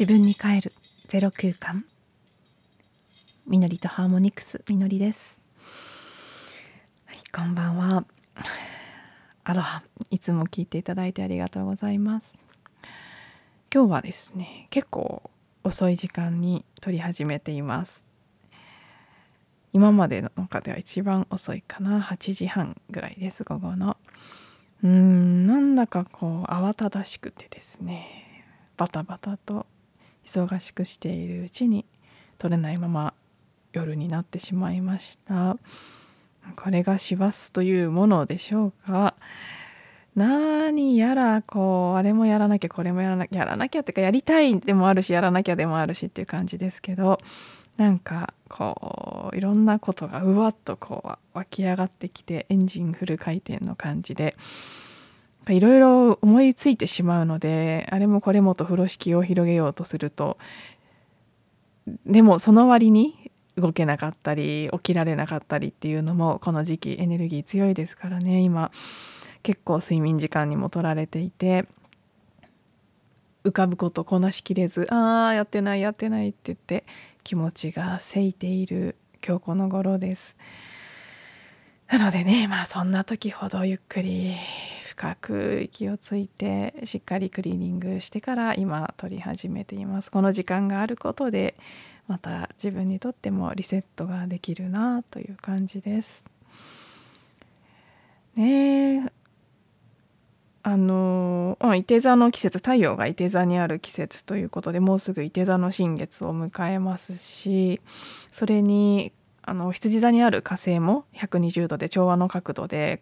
自分に帰る。ゼロ空間。みのりとハーモニクス。みのりです、はい、こんばんは。アロハ。いつも聞いていただいてありがとうございます。今日はですね結構遅い時間に撮り始めています。今までの中では一番遅いかな。8時半ぐらいです午後の。うーんなんだかこう慌ただしくてですね。バタバタと忙しくしているうちに取れないまま夜になってしまいました。これが師走というものでしょうか？何やらこうあれもやらなきゃこれもやらなきゃやらなきゃってかやりたいでもあるしやらなきゃでもあるしっていう感じですけどなんかこういろんなことがうわっとこう湧き上がってきてエンジンフル回転の感じでいろいろ思いついてしまうのであれもこれもと風呂敷を広げようとするとでもその割に動けなかったり起きられなかったりっていうのもこの時期エネルギー強いですからね今結構睡眠時間にも取られていて浮かぶことこなしきれずああやってないやってないって言って気持ちがせいている今日この頃です。なのでねまあそんな時ほどゆっくり深く息をついてしっかりクリーニングしてから今撮り始めています。この時間があることでまた自分にとってもリセットができるなという感じです。ねあのいて座の季節太陽がいて座にある季節ということでもうすぐいて座の新月を迎えますしそれにあの羊座にある火星も120度で調和の角度で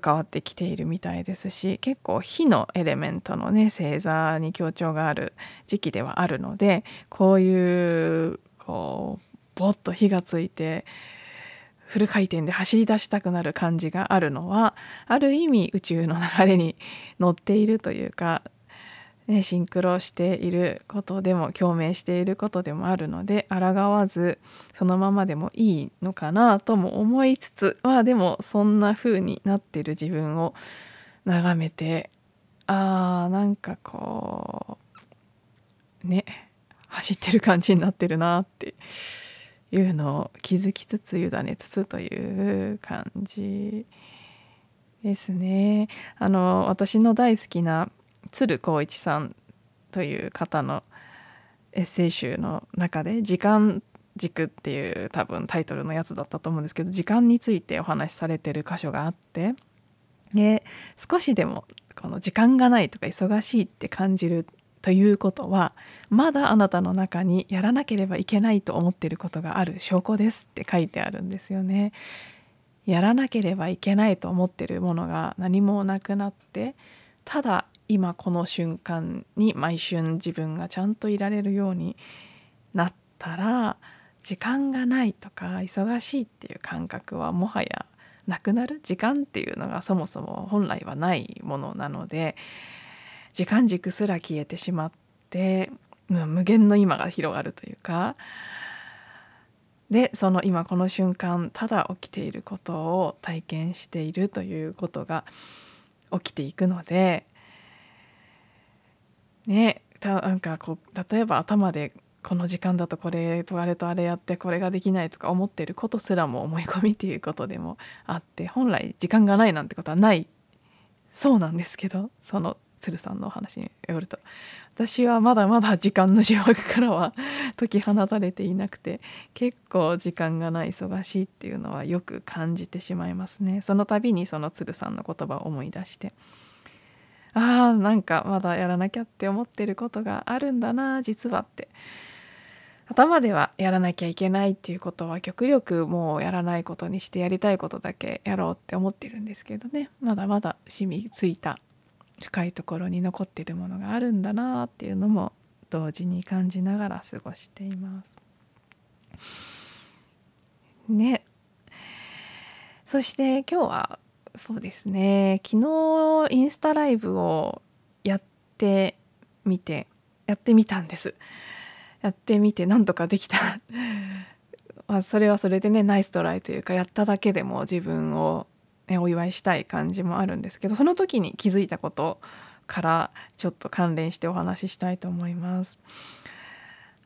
関わってきているみたいですし結構火のエレメントのね星座に強調がある時期ではあるのでこういうこうボッと火がついてフル回転で走り出したくなる感じがあるのはある意味宇宙の流れに乗っているというかね、シンクロしていることでも共鳴していることでもあるので抗わずそのままでもいいのかなとも思いつつまあでもそんな風になってる自分を眺めてあーなんかこうね走ってる感じになってるなっていうのを気づきつつ委ねつつという感じですね。あの私の大好きな鶴光一さんという方のエッセイ集の中で「時間軸」っていう多分タイトルのやつだったと思うんですけど時間についてお話しされてる箇所があってで少しでもこの時間がないとか忙しいって感じるということはまだあなたの中にやらなければいけないと思っていることがある証拠ですって書いてあるんですよね。やらなければいけないと思ってるものが何もなくなってただ今この瞬間に毎春自分がちゃんといられるようになったら時間がないとか忙しいっていう感覚はもはやなくなる？時間っていうのがそもそも本来はないものなので時間軸すら消えてしまって無限の今が広がるというかでその今この瞬間ただ起きていることを体験しているということが起きていくのでねなんかこう例えば頭でこの時間だとこれとあれとあれやってこれができないとか思ってることすらも思い込みっていうことでもあって本来時間がないなんてことはない。そうなんですけどその鶴さんのお話によると私はまだまだ時間の呪縛からは解き放たれていなくて結構時間がない忙しいっていうのはよく感じてしまいますね。その度にその鶴さんの言葉を思い出して。あーなんかまだやらなきゃって思ってることがあるんだな実はって。頭ではやらなきゃいけないっていうことは極力もうやらないことにしてやりたいことだけやろうって思ってるんですけどね。まだまだ染みついた深いところに残ってるものがあるんだなっていうのも同時に感じながら過ごしています。ね。そして今日はそうですね。昨日インスタライブをやってみてやってみたんです。やってみてなんとかできた。まあそれはそれでねナイストライというかやっただけでも自分を、ね、お祝いしたい感じもあるんですけどその時に気づいたことからちょっと関連してお話ししたいと思います。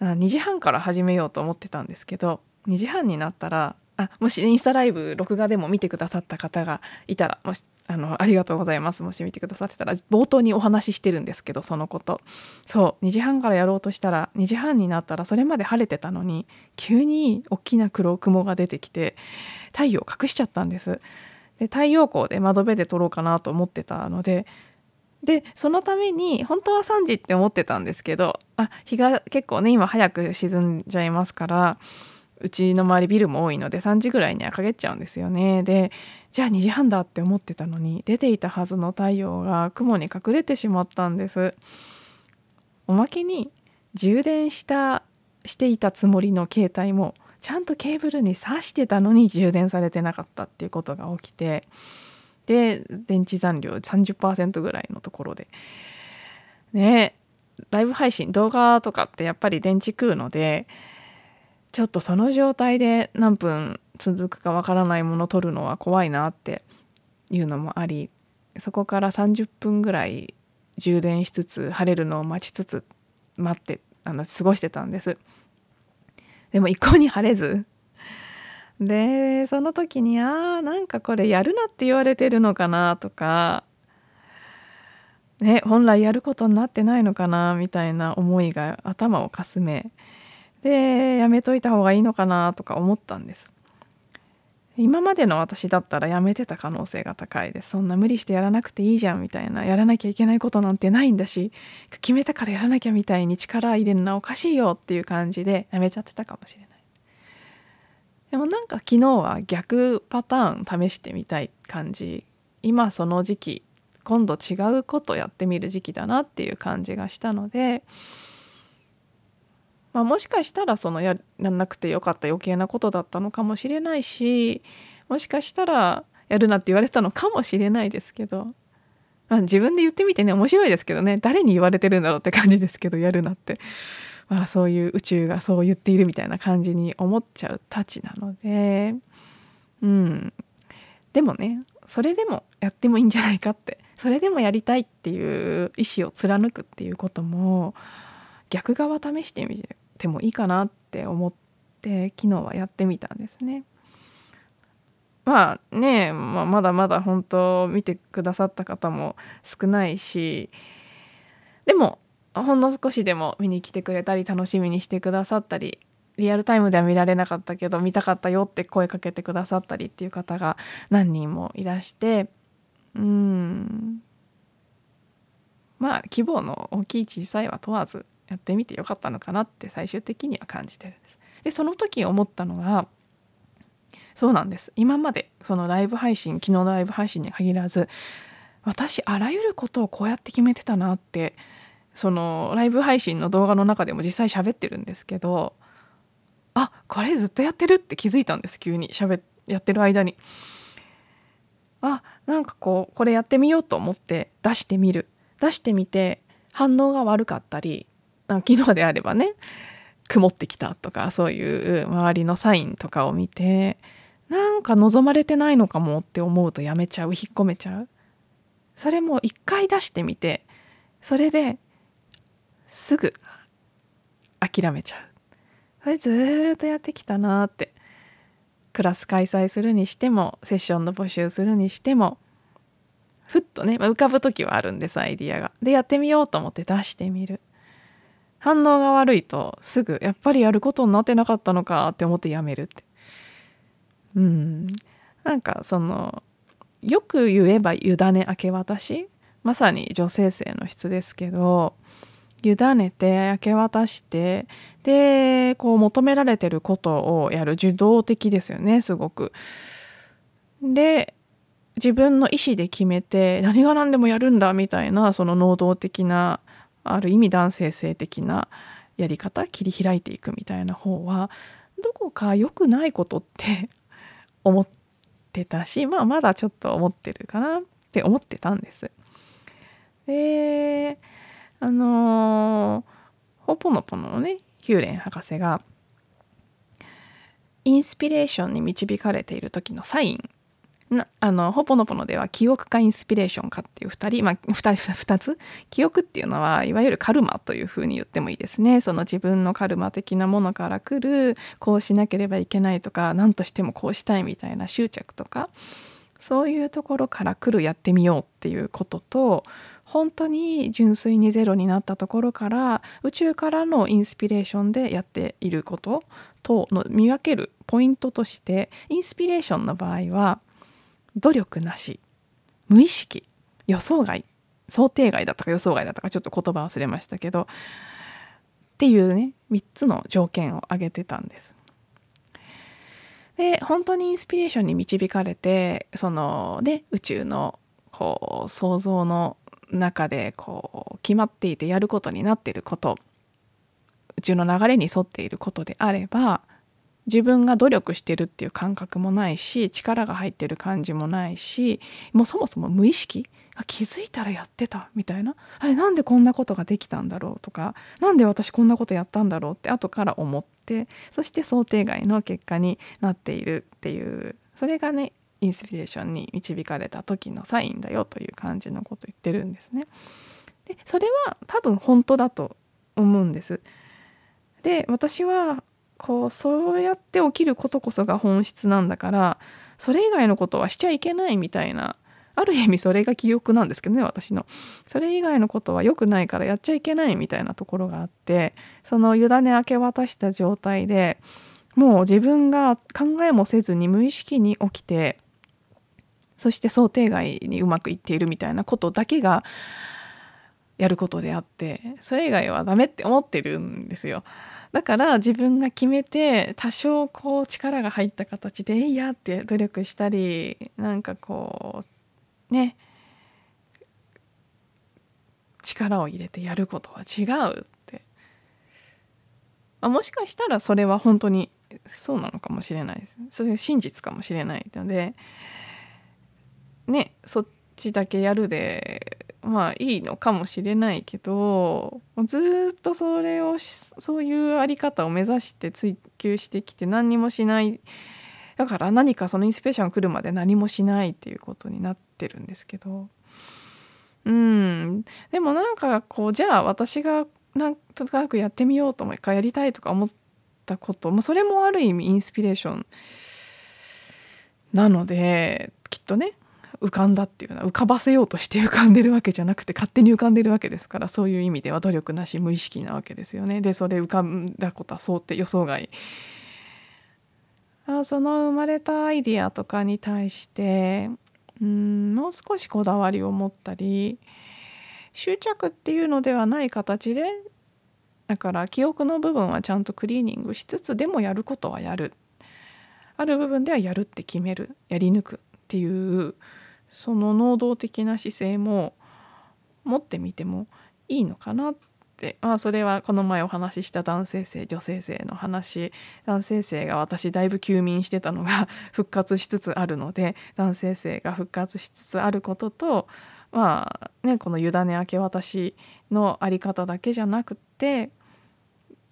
2時半から始めようと思ってたんですけど2時半になったらあもしインスタライブ録画でも見てくださった方がいたらもしあのありがとうございます。もし見てくださってたら冒頭にお話ししてるんですけどそのこと。そう2時半からやろうとしたら2時半になったらそれまで晴れてたのに急に大きな黒雲が出てきて太陽隠しちゃったんです。で太陽光で窓辺で撮ろうかなと思ってたのででそのために本当は3時って思ってたんですけどあ日が結構ね今早く沈んじゃいますからうちの周りビルも多いので3時ぐらいには陰っちゃうんですよね。でじゃあ2時半だって思ってたのに出ていたはずの太陽が雲に隠れてしまったんです。おまけに充電したしていたつもりの携帯もちゃんとケーブルに挿してたのに充電されてなかったっていうことが起きてで電池残量30%ぐらいのところで。ねライブ配信動画とかってやっぱり電池食うのでちょっとその状態で何分続くかわからないものを撮るのは怖いなっていうのもありそこから30分ぐらい充電しつつ晴れるのを待ちつつ待ってあの過ごしてたんです。でも一向に晴れず。でその時にあーなんかこれやるなって言われてるのかなとか。ね本来やることになってないのかなみたいな思いが頭をかすめでやめといた方がいいのかなとか思ったんです。今までの私だったらやめてた可能性が高いです。そんな無理してやらなくていいじゃんみたいなやらなきゃいけないことなんてないんだし決めたからやらなきゃみたいに力入れるのはおかしいよっていう感じでやめちゃってたかもしれない。でもなんか昨日は逆パターン試してみたい感じ。今その時期今度違うことやってみる時期だなっていう感じがしたのでまあ、もしかしたらそのやらなくてよかった余計なことだったのかもしれないしもしかしたらやるなって言われてたのかもしれないですけど、まあ、自分で言ってみてね面白いですけどね誰に言われてるんだろうって感じですけどやるなって、まあ、そういう宇宙がそう言っているみたいな感じに思っちゃうたちなのでうん。でもねそれでもやってもいいんじゃないかって。それでもやりたいっていう意思を貫くっていうことも逆側試してみててもいいかなって思って昨日はやってみたんですね。まあね、まあ、まだまだ本当見てくださった方も少ないしでもほんの少しでも見に来てくれたり楽しみにしてくださったりリアルタイムでは見られなかったけど見たかったよって声かけてくださったりっていう方が何人もいらしてうんまあ規模の大きい小さいは問わずやってみてよかったのかなって最終的には感じてるんです。でその時思ったのがそうなんです今までそのライブ配信昨日のライブ配信に限らず私あらゆることをこうやって決めてたなってそのライブ配信の動画の中でも実際喋ってるんですけどあこれずっとやってるって気づいたんです急に喋やってる間に。あなんかこうこれやってみようと思って出してみる出してみて反応が悪かったり昨日であればね曇ってきたとかそういう周りのサインとかを見てなんか望まれてないのかもって思うとやめちゃう引っ込めちゃうそれも一回出してみてそれですぐ諦めちゃうそれずっとやってきたなってクラス開催するにしてもセッションの募集するにしてもふっとね、まあ、浮かぶ時はあるんですアイディアが。でやってみようと思って出してみる。反応が悪いとすぐやっぱりやることになってなかったのかって思ってやめるって。うん。なんかそのよく言えば委ね明け渡し。まさに女性性の質ですけど委ねて明け渡してでこう求められてることをやる。受動的ですよねすごく。で自分の意思で決めて何が何でもやるんだみたいなその能動的なある意味男性性的なやり方切り開いていくみたいな方はどこか良くないことって思ってたしまあまだちょっと思ってるかなって思ってたんです。であのー、ほぽのぽのねヒューレン博士がインスピレーションに導かれている時のサインなあのホポノポノでは記憶かインスピレーションかっていう2人、まあ、2, 2つ？記憶っていうのはいわゆるカルマというふうに言ってもいいですね。その自分のカルマ的なものから来るこうしなければいけないとか何としてもこうしたいみたいな執着とかそういうところから来るやってみようっていうことと本当に純粋にゼロになったところから宇宙からのインスピレーションでやっていることとの見分けるポイントとしてインスピレーションの場合は努力なし無意識予想外想定外だったか予想外だったかちょっと言葉忘れましたけどっていうね3つの条件を挙げてたんです。で本当にインスピレーションに導かれてそのね宇宙のこう想像の中でこう決まっていてやることになっていること宇宙の流れに沿っていることであれば自分が努力してるっていう感覚もないし力が入ってる感じもないしもうそもそも無意識が気づいたらやってたみたいなあれなんでこんなことができたんだろうとか何で私こんなことやったんだろうって後から思ってそして想定外の結果になっているっていうそれがねインスピレーションに導かれた時のサインだよという感じのことを言ってるんですね。でそれは多分本当だと思うんです。で私はこうそうやって起きることこそが本質なんだからそれ以外のことはしちゃいけないみたいなある意味それが記憶なんですけどね私のそれ以外のことは良くないからやっちゃいけないみたいなところがあってその委ね明け渡した状態でもう自分が考えもせずに無意識に起きてそして想定外にうまくいっているみたいなことだけがやることであってそれ以外はダメって思ってるんですよ。だから自分が決めて多少こう力が入った形で「いや」って努力したりなんかこうね力を入れてやることは違うって、まあ、もしかしたらそれは本当にそうなのかもしれないです。それが真実かもしれないのでねそっちだけやるでまあいいのかもしれないけどずっとそれをそういうあり方を目指して追求してきて何にもしない。だから何かそのインスピレーションが来るまで何もしないっていうことになってるんですけど。うん。でもなんかこうじゃあ私がなんとなくやってみようともう一回やりたいとか思ったこともそれもある意味インスピレーションなのできっとね。浮かんだっていうのは浮かばせようとして浮かんでるわけじゃなくて勝手に浮かんでるわけですからそういう意味では努力なし無意識なわけですよね。でそれ浮かんだことは想定予想外。あその生まれたアイディアとかに対してうんもう少しこだわりを持ったり執着っていうのではない形でだから記憶の部分はちゃんとクリーニングしつつでもやることはやる。ある部分ではやるって決める。やり抜くっていうその能動的な姿勢も持ってみてもいいのかなって。まあそれはこの前お話しした男性性女性性の話男性性が私だいぶ休眠してたのが 復活しつつあるので男性性が復活しつつあることとまあねこの委ね明け渡しの在り方だけじゃなくって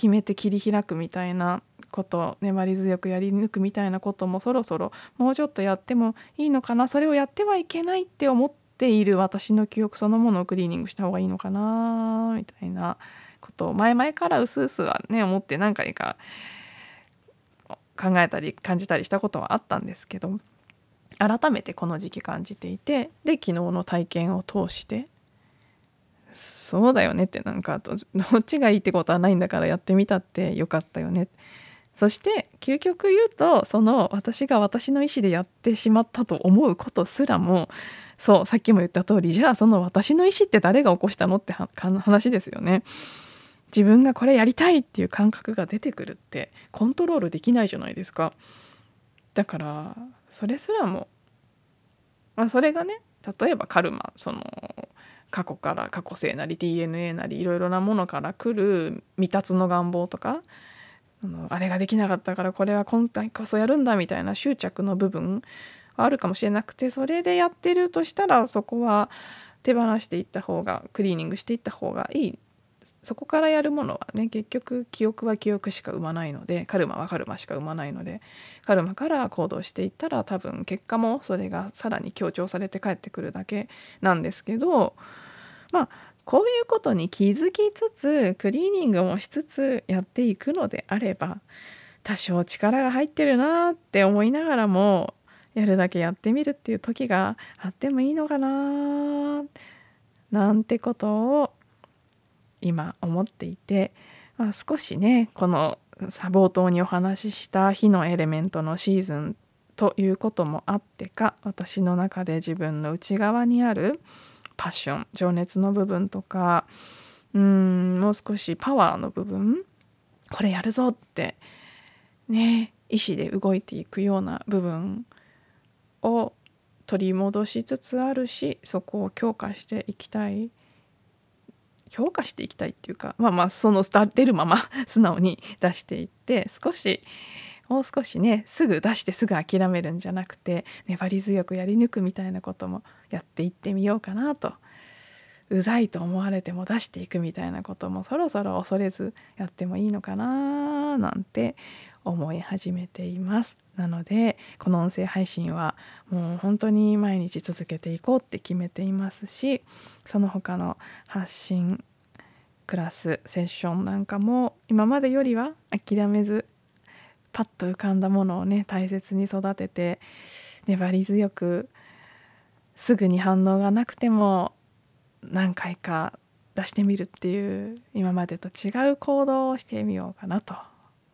決めて切り開くみたいなこと粘り強くやり抜くみたいなこともそろそろもうちょっとやってもいいのかなそれをやってはいけないって思っている私の記憶そのものをクリーニングした方がいいのかなみたいなことを前々からうすうすはね思って何回か考えたり感じたりしたことはあったんですけど改めてこの時期感じていてで昨日の体験を通してそうだよねってなんかどっちがいいってことはないんだからやってみたってよかったよねそして究極言うとその私が私の意思でやってしまったと思うことすらもそうさっきも言った通りじゃあその私の意思って誰が起こしたのって話ですよね。自分がこれやりたいっていう感覚が出てくるってコントロールできないじゃないですか。だからそれすらも、まあ、それがね例えばカルマその過去から過去性なり DNA なりいろいろなものから来る未達の願望とかあのあれができなかったからこれは今回こそやるんだみたいな執着の部分はあるかもしれなくてそれでやってるとしたらそこは手放していった方がクリーニングしていった方がいいそこからやるものはね結局記憶は記憶しか生まないのでカルマはカルマしか生まないのでカルマから行動していったら多分結果もそれがさらに強調されて帰ってくるだけなんですけどまあこういうことに気づきつつクリーニングもしつつやっていくのであれば多少力が入ってるなって思いながらもやるだけやってみるっていう時があってもいいのかななんてことを今思っていて、まあ、少しねこの冒頭にお話しした火のエレメントのシーズンということもあってか私の中で自分の内側にあるパッション情熱の部分とかうんもう少しパワーの部分これやるぞってね意志で動いていくような部分を取り戻しつつあるしそこを強化していきたい強化していきたいっていうかまあまあその出るまま 素直に出していって少しもう少しねすぐ出してすぐ諦めるんじゃなくて粘り強くやり抜くみたいなこともやっていってみようかなとうざいと思われても出していくみたいなこともそろそろ恐れずやってもいいのかななんて思い始めています。なのでこの音声配信はもう本当に毎日続けていこうって決めていますしその他の発信クラスセッションなんかも今までよりは諦めずパッと浮かんだものをね大切に育てて粘り強くすぐに反応がなくても何回か出してみるっていう今までと違う行動をしてみようかなと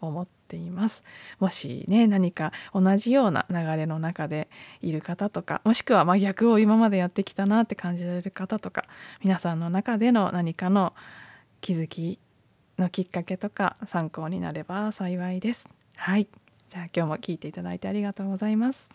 思ってています。もしね何か同じような流れの中でいる方とかもしくは真逆を今までやってきたなって感じられる方とか皆さんの中での何かの気づきのきっかけとか参考になれば幸いです。はい。じゃあ今日も聞いていただいてありがとうございます。